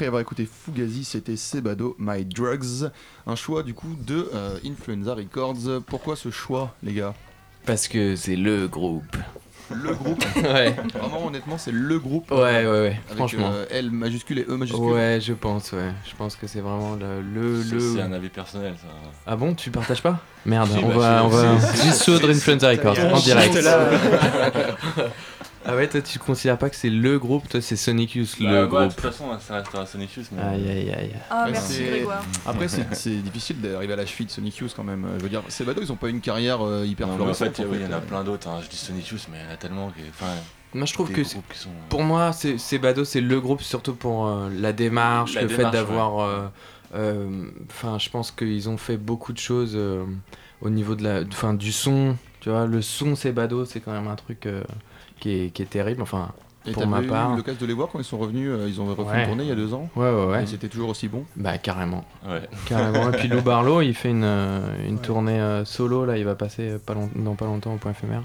Après avoir écouté Fugazi, c'était Sebado, My Drugs. Un choix du coup de euh, Influenza Records. Pourquoi ce choix, les gars? Parce que c'est le groupe. Le groupe? [laughs] Ouais. Vraiment, honnêtement, c'est le groupe. Ouais, ouais, ouais. Avec Franchement. euh, L majuscule et E majuscule. Ouais, je pense, ouais. Je pense que c'est vraiment le. le, C'est le- c'est un avis personnel, ça. Ah bon, tu partages pas? Merde, Si, on bah, va. On va... de Influenza Records, en direct. [laughs] Ah ouais, toi tu considères pas que c'est le groupe, toi c'est Sonic Youth Bah, le ouais, groupe. De toute façon, ça restera Sonic Youth. Mais... Aïe aïe aïe. Ah, Ouais, merci Grégoire. Après, c'est c'est difficile d'arriver à la cheville de Sonic Youth quand même. Je veux dire, Sebado, ils ont pas une carrière euh, hyper Non, mais en fait, oui, il y en a plein d'autres. hein. Je dis Sonic Youth, mais il y en a tellement. que- Enfin, Moi je trouve que sont. pour moi c'est c'est Bado, c'est le groupe surtout pour euh, la démarche, La le démarche, fait d'avoir. euh, euh, Enfin, je pense qu'ils ont fait beaucoup de choses euh, au niveau de la, enfin, du son. Tu vois, le son Sebado, c'est quand même un truc euh, qui, est, qui est terrible. Enfin, Et pour ma eu part. l'occasion de les voir quand ils sont revenus. euh, Ils ont refait Ouais. une tournée il y a deux ans. ouais, ouais, ouais. Et c'était toujours aussi bon. Bah, carrément. Ouais. Carrément. Et puis [laughs] Lou Barlow, il fait une, euh, une tournée euh, solo, là, il va passer pas long- dans pas longtemps au point éphémère.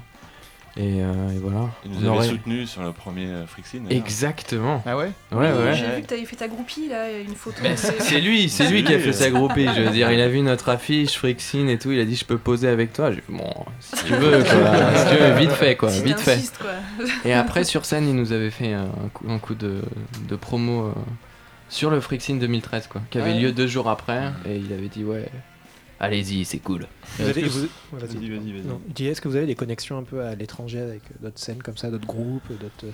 Et, euh, et voilà. On nous avaient aurait- soutenus sur le premier euh, Frixin. d'ailleurs. Exactement. Ah ouais Ouais, Oui, ouais. J'ai vu que t'avais fait ta groupie là, une photo. Mais c'est lui, c'est lui qui a fait sa groupie. Je veux dire, il a vu notre affiche, Frixin et tout. Il a dit, je peux poser avec toi. J'ai bon, si tu veux, quoi. [laughs] si tu veux, vite fait, quoi, Si vite fait. quoi. Et après, sur scène, il nous avait fait un coup, un coup de, de promo euh, sur le Frixin 2013, quoi, qui avait Ouais. lieu deux jours après. Et il avait dit, ouais, allez-y, c'est cool. Vas-y. Vas-y, Est-ce que vous avez des connexions un peu à l'étranger avec d'autres scènes comme ça, d'autres groupes, d'autres. euh,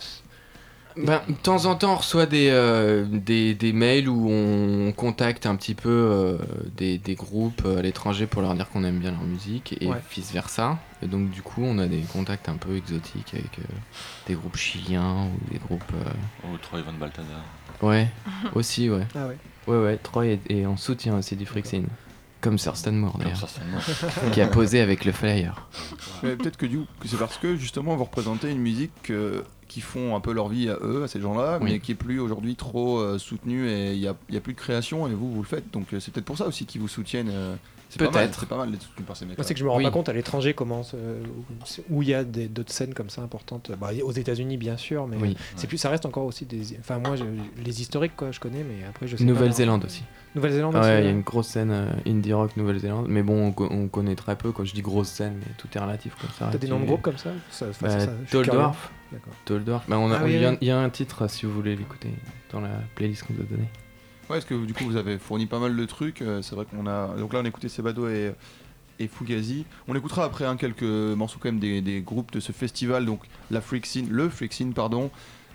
Ben, de temps en temps, on reçoit des, euh, des, des mails où on contacte un petit peu euh, des, des groupes à l'étranger pour leur dire qu'on aime bien leur musique et Ouais. vice versa. Et donc, du coup, on a des contacts un peu exotiques avec euh, des groupes chiliens ou des groupes. euh, Ou Troy Van Balthazar. Ouais, [laughs] aussi, ouais. Ah ouais. Ouais, ouais, Troy est, est en soutien aussi du Frixin. Comme Sir Stanmore Comme d'ailleurs, [laughs] qui a posé avec le flyer. Mais peut-être que c'est parce que justement vous représentez une musique euh, qui font un peu leur vie à eux, à ces gens-là, Oui. mais qui est plus aujourd'hui trop euh, soutenue et il n'y a, il y a plus de création et vous, vous le faites. Donc euh, c'est peut-être pour ça aussi qu'ils vous soutiennent. euh, Peut-être. C'est pas mal d'être soutenu par ces mecs. Moi, c'est que je me rends Oui. pas compte à l'étranger comment se- où il y a d'autres scènes comme ça importantes. Bah, aux États-Unis, bien sûr, mais Oui. c'est plus, ça reste encore aussi des. Enfin, moi, je- les historiques, quoi, je connais, mais après, je sais Nouvelle-Zélande aussi. Nouvelle-Zélande Ah aussi. ouais, il y a une grosse scène euh, indie rock Nouvelle-Zélande, mais bon, on, co- on connaît très peu. Quand je dis grosse scène, mais tout est relatif comme ça. T'as des noms de groupes comme ça, Bah, ça. Tall Dwarf. Bah, on a, Ah oui, il y y, a un titre si vous voulez l'écouter dans la playlist qu'on nous a donnée. Ouais, parce que du coup vous avez fourni pas mal de trucs. euh, c'est vrai qu'on a. Donc là on a écouté Sebado et, et Fugazi. On écoutera après hein, quelques morceaux quand même des, des groupes de ce festival. Donc la Freak Scene, le Freak Scene, pardon.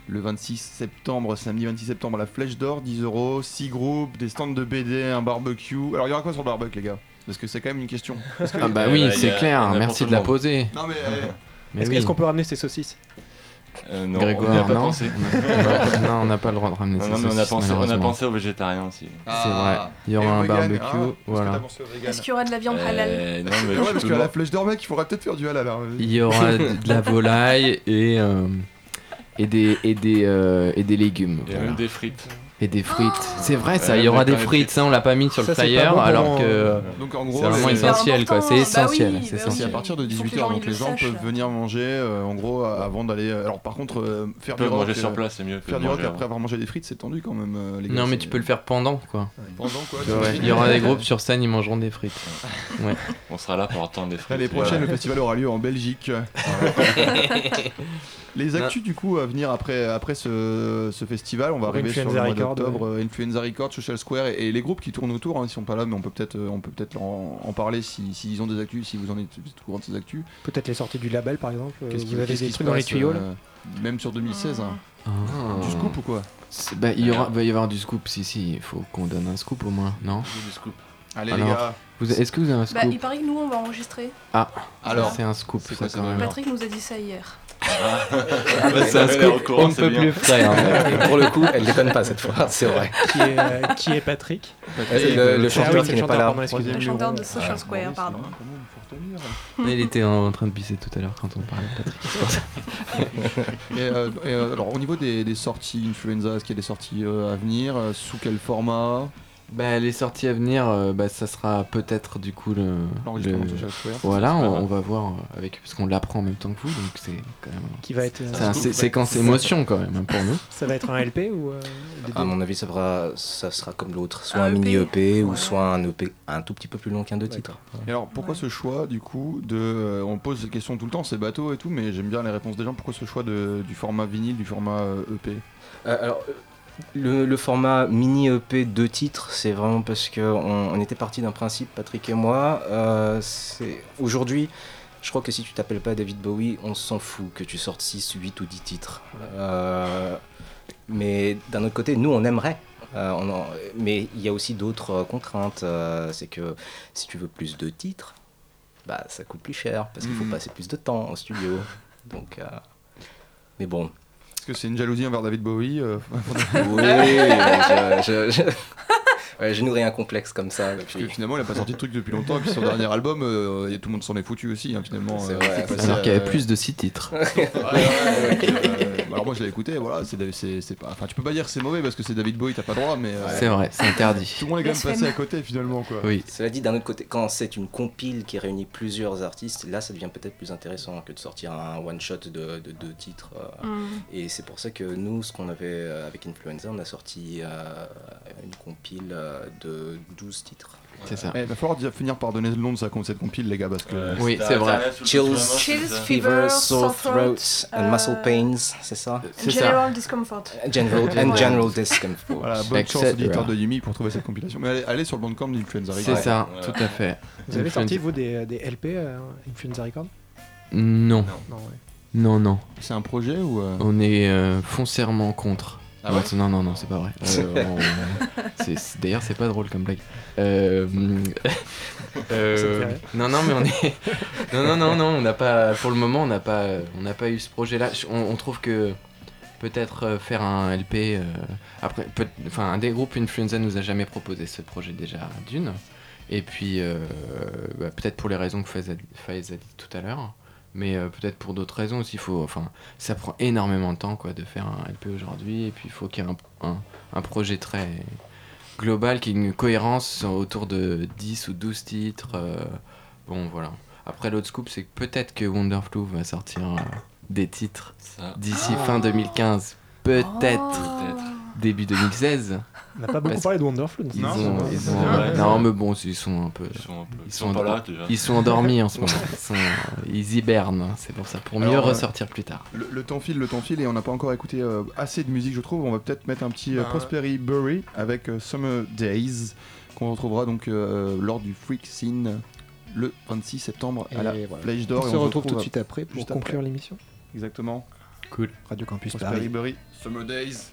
Le 26 septembre, samedi 26 septembre, la Flèche d'Or, 10 euros, 6 groupes, des stands de BD, un barbecue. Alors il y aura quoi sur le barbecue, les gars? Parce que c'est quand même une question. [laughs] Que- Ah bah oui, c'est clair, merci de la poser. Non mais. euh, Mais Est-ce oui. est-ce qu'on peut ramener ces saucisses? Euh, non, Grégoire, on n'y a pas non. pensé. Non, on n'a pas le droit de ramener Non, ces non, mais on a pensé, on a pensé aux végétariens aussi. C'est vrai. Il y Et aura un vegan, barbecue, hein, voilà. Est-ce qu'il y aura de la viande halal Euh, non, mais Ouais, parce qu'à la Flèche d'Or, mec, il faudrait peut-être faire du halal. hein. Il y aura [laughs] de la volaille et, euh, et, des, et, des, euh, et des légumes. A voilà. même des frites. Et des frites. C'est vrai, ça, Ouais, il y aura des frites, ça on l'a pas mis sur Ça, le flyer, alors que. Gros, C'est vraiment essentiel, quoi, c'est Bah essentiel, oui, c'est bah C'est essentiel. à partir de Il faut que 18h, les gens, donc les le gens peuvent là. venir manger, euh, en gros, euh, avant d'aller. Alors par contre, euh, faire du rock, manger sur euh, place, c'est mieux que faire du rock après avoir mangé des frites, c'est tendu quand même, euh, les gars. Non, mais tu peux le faire pendant, quoi. Pendant quoi. Il y aura des groupes [laughs] sur scène, ils mangeront des frites. Ouais. [laughs] On sera là pour attendre des frites. L'année prochaine, le festival aura lieu en Belgique. [laughs] Les actus, du coup, à venir après, après ce, festival, on va arriver sur le Records, d'octobre. euh, Influenza Records, Social Square et, et les groupes qui tournent autour, hein, ils sont pas là, mais on peut peut-être euh, on peut peut-être en, en parler s'ils si, s'ils ont des actus, si vous en êtes au courant de ces actus. Peut-être les sorties du label, par exemple. euh, Qu'est-ce Vous avez des trucs dans les tuyaux là Même sur 2016. hein. Ah. Du scoop ou quoi? Bah, il y aura, va y avoir du scoop, si, si, il faut qu'on donne un scoop au moins, non? Du scoop. Allez, Ah les gars. Vous- Est-ce que vous avez un Bah, scoop? il paraît que nous, on va enregistrer. Alors, c'est un scoop, quoi, ça quand va même. Patrick nous a dit ça hier. Bah, c'est un scoop, on ne peut plus frais. hein. Et pour le coup, elle déconne pas cette fois, c'est vrai. qui, est, euh, qui est Patrick le, le Ah chanteur oui, qui c'est n'est le pas chanteur, là. pardon, excusez-moi. Le chanteur de Social Ah, Square, pardon. il était en train de pisser tout à l'heure quand on parlait de Patrick. [laughs] Et, euh, et, euh, alors au niveau des, des sorties influenza, est-ce qu'il y a des sorties euh, à venir Sous quel format? Bah, les sorties à venir, euh, bah, ça sera peut-être du coup le. Le-. Voilà, on, va voir euh, avec parce qu'on l'apprend en même temps que vous, donc c'est quand même. Qui va être. euh, C'est un sé- séquence émotion quand même hein, pour nous. Ça va être un LP ou. euh, À mon avis, ça, fera, ça sera comme l'autre, soit Un un, mini EP ou Ouais. soit un EP un tout petit peu plus long qu'un deux titres. Et alors pourquoi ce choix du coup de on pose ces questions tout le temps c'est bateau et tout mais j'aime bien les réponses des gens pourquoi ce choix de, du format vinyle du format EP Euh, alors, euh, le, le format mini EP deux titres, c'est vraiment parce que on, était parti d'un principe, Patrick et moi. euh, aujourd'hui, je crois que si tu t'appelles pas David Bowie, on s'en fout que tu sortes 6, 8 ou 10 titres. Euh, mais d'un autre côté, nous, on aimerait. Euh, on en- mais il y a aussi d'autres contraintes. c'est que si tu veux plus de titres, bah, ça coûte plus cher parce qu'il faut Mhm. passer plus de temps en studio. Donc, mais bon, que c'est une jalousie envers David Bowie euh, [laughs] [laughs] oui, je, je, je... Ouais, je nourris un complexe comme ça. Parce que Depuis... finalement il a pas sorti de truc depuis longtemps et puis son dernier album euh, et tout le monde s'en est foutu aussi hein, finalement. C'est euh, vrai, Alors qu'il y avait plus de 6 titres. Ouais, ouais, ouais, ouais, [laughs] alors moi je l'ai écouté voilà c'est c'est c'est pas enfin tu peux pas dire que c'est mauvais parce que c'est David Bowie t'as pas le droit mais euh, C'est vrai, c'est interdit. tout le monde est quand même passé à côté finalement quoi. Oui. Cela dit, d'un autre côté, quand c'est une compile qui réunit plusieurs artistes, là ça devient peut-être plus intéressant que de sortir un one-shot de, de deux titres. euh. Mm. Et c'est pour ça que nous, ce qu'on avait euh, avec Influenza, on a sorti euh, une compile de 12 titres. C'est ça. Il va falloir finir par donner le nom de sa, cette compile les gars parce que Euh, Oui, c'est vrai. Chills. c'est ça. Fever, sore throats throat, and muscle euh, pains, c'est ça C'est ça. [laughs] General discomfort. General, and general discomfort. voilà bonne chance auditeur de Yumi pour trouver cette compilation mais allez, sur le bandcamp d'Influenza C'est Records. ça, Ouais. tout à fait. Vous avez sorti, vous, des, des LP euh, Influenza Records Non, Non, non, c'est un projet ou euh, On est euh, foncièrement contre. Ah Ouais, non, non, non, c'est pas vrai. Euh, on- c'est- c'est- D'ailleurs, c'est pas drôle comme blague. Euh, euh, non, non, mais on est. non, non, non, non, on n'a pas. Pour le moment, on n'a pas, on n'a pas eu ce projet-là. On, on trouve que peut-être euh, faire un LP. euh, après, peut- enfin, un des groupes Influenza nous a jamais proposé ce projet déjà d'une. Et puis, euh, bah, peut-être pour les raisons que Faiz a, Faiz a dit tout à l'heure. Mais euh, peut-être pour d'autres raisons aussi. Faut, enfin, ça prend énormément de temps quoi, de faire un LP aujourd'hui. Et puis il faut qu'il y ait un, un- un projet très global, qui ait une cohérence autour de 10 ou 12 titres. euh, bon, voilà. Après, l'autre scoop, c'est que peut-être que Wonderflu va sortir euh, des titres d'ici fin 2015. Peut-être Oh. début 2016. On n'a pas beaucoup parlé de Wonderflu. Ils Non, ont- ils ont- non, mais bon, ils sont un peu. Ils sont, un peu- Ils ils sont sont pas là déjà. Ils sont endormis en ce moment. [laughs] Ils, sont- ils hibernent, c'est pour ça, pour mieux Alors, euh, ressortir plus tard. Le, le temps file, le temps file, et on n'a pas encore écouté euh, assez de musique, je trouve. On va peut-être mettre un petit euh, Ben. Prosperi Bury avec euh, Summer Days, qu'on retrouvera donc euh, lors du Freak Scene le 26 septembre à la voilà. Flèche On d'Or. et se retrouve tout de suite après pour juste conclure l'émission. Exactement. Cool. Radio Campus Prosperi Paris. Bury, Summer Days.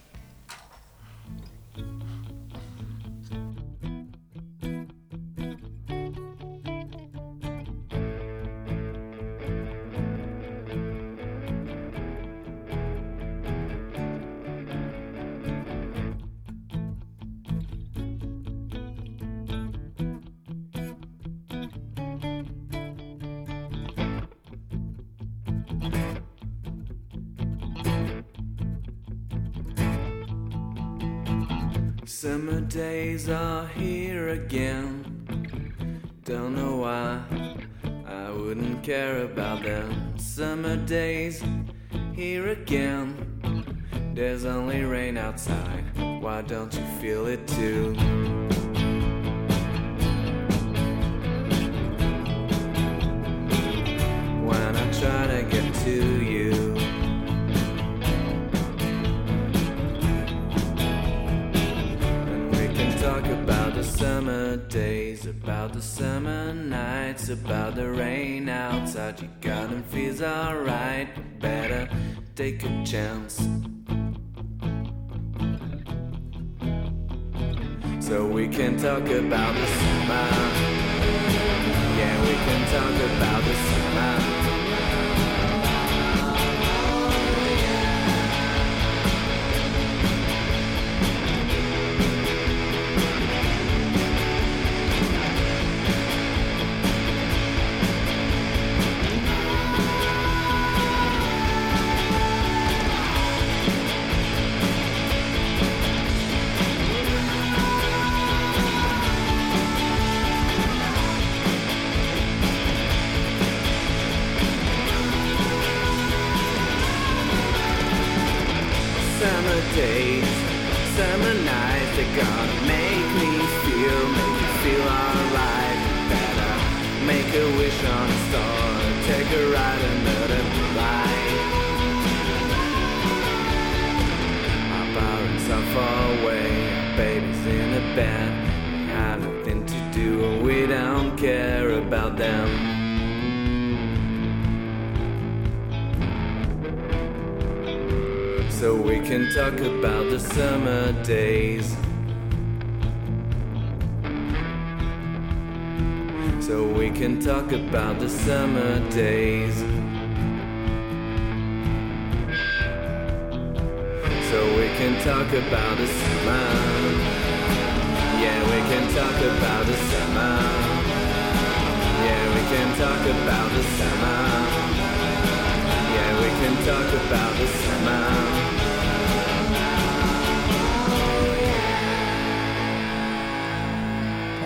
Summer days are here again. Don't know why I wouldn't care about them. Summer days here again. There's only rain outside. Why don't you feel it too? About the summer nights, about the rain outside. Your garden feels alright, better take a chance. So we can talk about the summer. Yeah, we can talk about the summer. Summer days, summer nights, they're gonna make me feel, make me feel alright. Better make a wish on a star, take a ride in the light. Our parents are far away, our baby's in a bed. We have nothing to do, and we don't care about them. Can talk about the summer days. So we can talk about the summer days. So we can talk about the summer. Yeah, we can talk about the summer. Yeah, we can talk about the summer. Yeah, we can talk about the summer.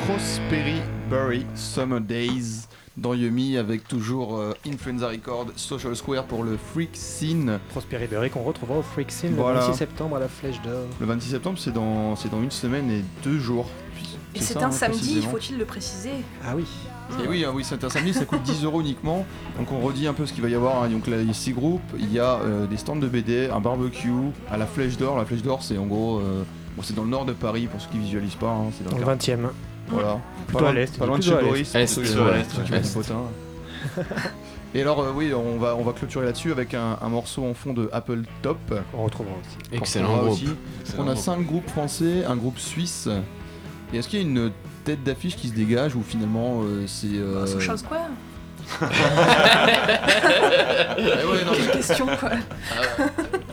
Prosperi Bury Summer Days dans Yumi avec toujours euh, Influenza Record, Social Square pour le Freak Scene. Prosperi Berry qu'on retrouvera au Freak Scene Voilà. le 26 septembre à la Flèche d'Or. Le 26 septembre, c'est dans, c'est dans une semaine et deux jours. Et C'est un hein, samedi, faut-il le préciser? Ah oui. Et oui, ah oui, c'est un samedi, ça coûte 10 euros uniquement. Donc on redit un peu ce qu'il va y avoir. hein. Donc là, il y a six groupes, il y a euh, des stands de BD, un barbecue, à la Flèche d'Or. La Flèche d'Or, c'est en gros, euh, bon, c'est dans le nord de Paris pour ceux qui visualisent pas. hein, c'est dans Dans le le quartier. 20 e Voilà. Plutôt Pas loin- à l'est, Pas loin de chez. Boris. Ouais, ouais, ouais. potins. Et alors, euh, oui, on va, on va clôturer là-dessus avec un, un morceau en fond de Apple Top. On retrouvera aussi. Excellent On groupe. aussi. On a cinq groupes français, un groupe suisse. Et est-ce qu'il y a une tête d'affiche qui se dégage ou finalement euh, c'est. euh, Social Square eh [laughs] ouais, non, Quelle mais- question quoi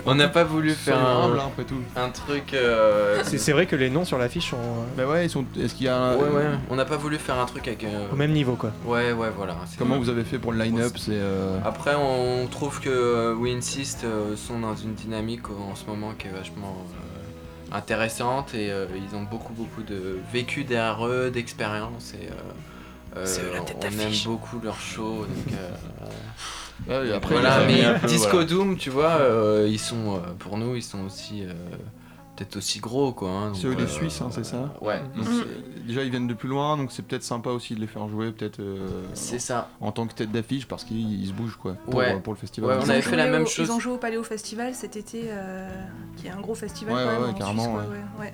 On n'a pas voulu faire un, hein, après tout. un truc. euh, C'est c'est vrai que les noms sur l'affiche sont euh, Bah ouais, ils sont. Est-ce qu'il y a un- Ouais, ouais. On n'a pas voulu faire un truc avec. euh, au même niveau quoi. Ouais, ouais, voilà. C'est- Comment vous avez fait pour le line-up C'est. euh, Après, on trouve que We Insist euh, sont dans une dynamique en ce moment qui est vachement euh, intéressante et euh, ils ont beaucoup, beaucoup de vécu derrière eux, d'expérience et euh, euh, C'est eux la tête on aime beaucoup leur show. Donc, euh, ouais, après, voilà, ils mais peu, Disco voilà. Doom, tu vois, euh, ils sont euh, pour nous, ils sont aussi euh, peut-être aussi gros quoi. hein, C'est eux les Suisses, hein, c'est ça Ouais, donc, Mm. Déjà, ils viennent de plus loin, donc c'est peut-être sympa aussi de les faire jouer, peut-être euh, c'est ça. en tant que tête d'affiche, parce qu'ils ils se bougent quoi, pour, Ouais. pour le festival. Ouais, Ils on ont avait joué fait la au- même Ils chose. ont joué au Paléo Festival cet été, euh, qui est un gros festival Ouais, quand ouais, même ouais, en carrément, Suisse, quoi, ouais. ouais, ouais.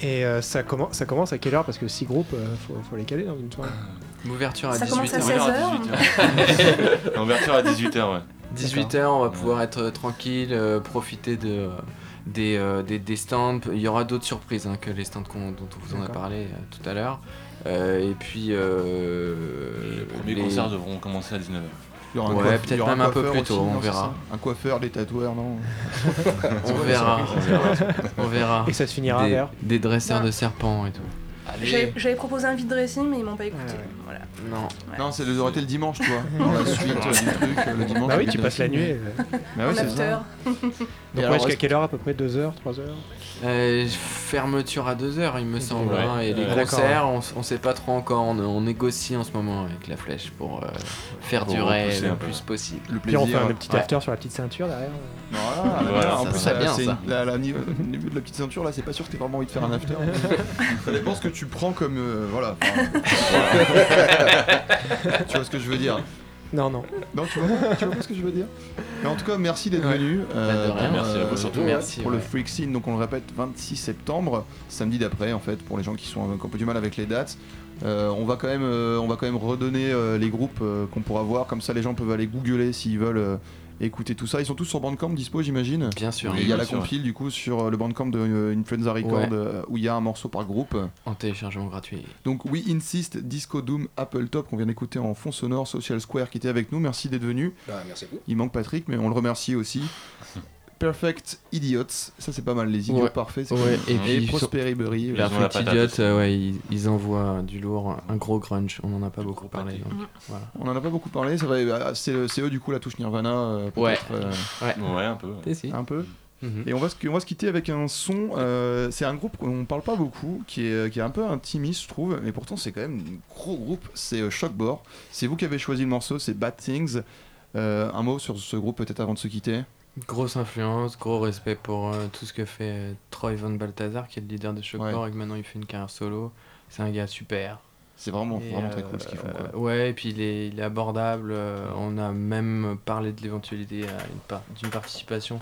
Et euh, ça, commence, ça commence à quelle heure? Parce que 6 groupes, euh, faut, faut les caler dans une soirée. L'ouverture à Ça 18h. commence à On 16 verra heures. 18h. L'ouverture à [laughs] 18h, ouais. 18h, on va pouvoir être euh, tranquille, euh, profiter de, des, euh, des, des stands. Il y aura d'autres surprises hein, que les stands dont on vous en a parlé euh, tout à l'heure. Euh, et puis. euh, Les premiers les- concerts devront commencer à 19h. Il y aura un Ouais, coiffeur- peut-être même un peu plus aussi, tôt, on verra. Un coiffeur, des tatoueurs, non [laughs] On verra, on verra. On verra. Et ça se finira à Des, des dresseurs Non. de serpents et tout. J'avais proposé un vide dressing, mais ils m'ont pas écouté. Ouais, ouais. Voilà. Non. Non, c'est le aurait été le dimanche, toi. [laughs] Dans la suite euh, du truc, euh, le dimanche. Bah oui, tu passes la nuit. euh. Bah en c'est ça. Donc ouais, jusqu'à quelle heure à peu près? 2 heures 3 heures? Euh, fermeture à 2h, il me semble. Ouais. hein, et les Ouais, concerts, on, on sait pas trop encore. On, on négocie en ce moment avec la flèche pour euh, faire Pour durer le plus possible. Le Puis on fait plaisir. un petit Ouais. after sur la petite ceinture derrière. Voilà, [laughs] Voilà, voilà, en ça plus, là, bien, c'est ça. une- la- la- niveau- au niveau de la petite ceinture, là, c'est pas sûr que t'aies vraiment envie de faire un after. [laughs] ça dépend ce que tu prends comme. euh, voilà. [laughs] tu vois ce que je veux dire Non, non. Non, tu vois, tu vois pas ce que je veux dire? Mais en tout cas, merci d'être Ouais. venu. euh, Bah, de rien. Merci à vous, surtout. Merci, Pour le. Freak Scene, donc on le répète, 26 septembre, samedi d'après, en fait, pour les gens qui sont qui ont un peu du mal avec les dates. Euh, on va quand même, euh, on va quand même redonner euh, les groupes euh, qu'on pourra voir, comme ça les gens peuvent aller googler s'ils veulent écouter tout ça. Ils sont tous sur Bandcamp dispo, j'imagine. Bien sûr. Et il y a la sûr. compile du coup sur euh, le Bandcamp de euh, Influenza Record Ouais. euh, où il y a un morceau par groupe. En téléchargement gratuit. Donc We Insist, Disco Doom, Apple Top qu'on vient d'écouter en fond sonore, Social Square qui était avec nous. Merci d'être venu. Bah, merci à vous. Il manque Patrick, mais on le remercie aussi. Perfect Idiots, ça c'est pas mal, les idiots Ouais. parfaits. c'est Ouais, cool. et puis ont la Perfect patate Idiot, aussi. euh, ouais, ils, ils envoient du lourd, un gros grunge. On en a pas beaucoup parlé. pâté. donc, voilà. On en a pas beaucoup parlé, c'est vrai, bah, c'est c'est eux du coup la touche Nirvana, euh, Ouais. euh, Ouais, un peu. ouais. T'es si. un peu. Mhm. Et on va, se, on va se quitter avec un son. euh, c'est un groupe qu'on parle pas beaucoup, qui est, qui est un peu intimiste, je trouve, mais pourtant c'est quand même un gros groupe. C'est euh, Shockbore. C'est vous qui avez choisi le morceau, c'est Bad Things. Euh, un mot sur ce groupe peut-être avant de se quitter? Grosse influence, gros respect pour euh, tout ce que fait euh, Troy Van Balthazar, qui est le leader de Shockcore Ouais. et que maintenant il fait une carrière solo. C'est un gars super. C'est vraiment, Et, vraiment très euh, cool ce qu'ils font. quoi. euh, ouais, et puis il est, il est abordable. euh, on a même parlé de l'éventualité par- d'une participation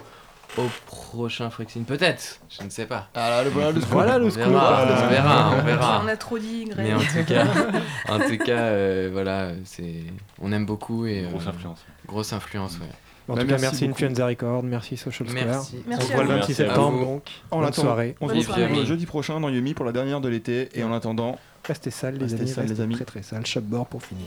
au prochain Frexin. Peut-être, je ne sais pas. Ah là, le voilà le [laughs] scoop. Voilà le On verra, on verra, on verra. On a trop dit, Greg. Mais en tout cas, [laughs] en tout cas euh, voilà, c'est, on aime beaucoup et euh, Grosse influence. grosse influence, ouais. En Bah, tout cas, merci merci. Influenza Record, merci Social Square. Merci. On Merci se voit le vous. 26 Merci à septembre donc. Bonne attendant, soirée. on se retrouve jeudi prochain dans Yumi pour la dernière de l'été. Et en attendant, Restez sales les Restez amis, sales, les restez amis. très très sales. Shopboard pour finir.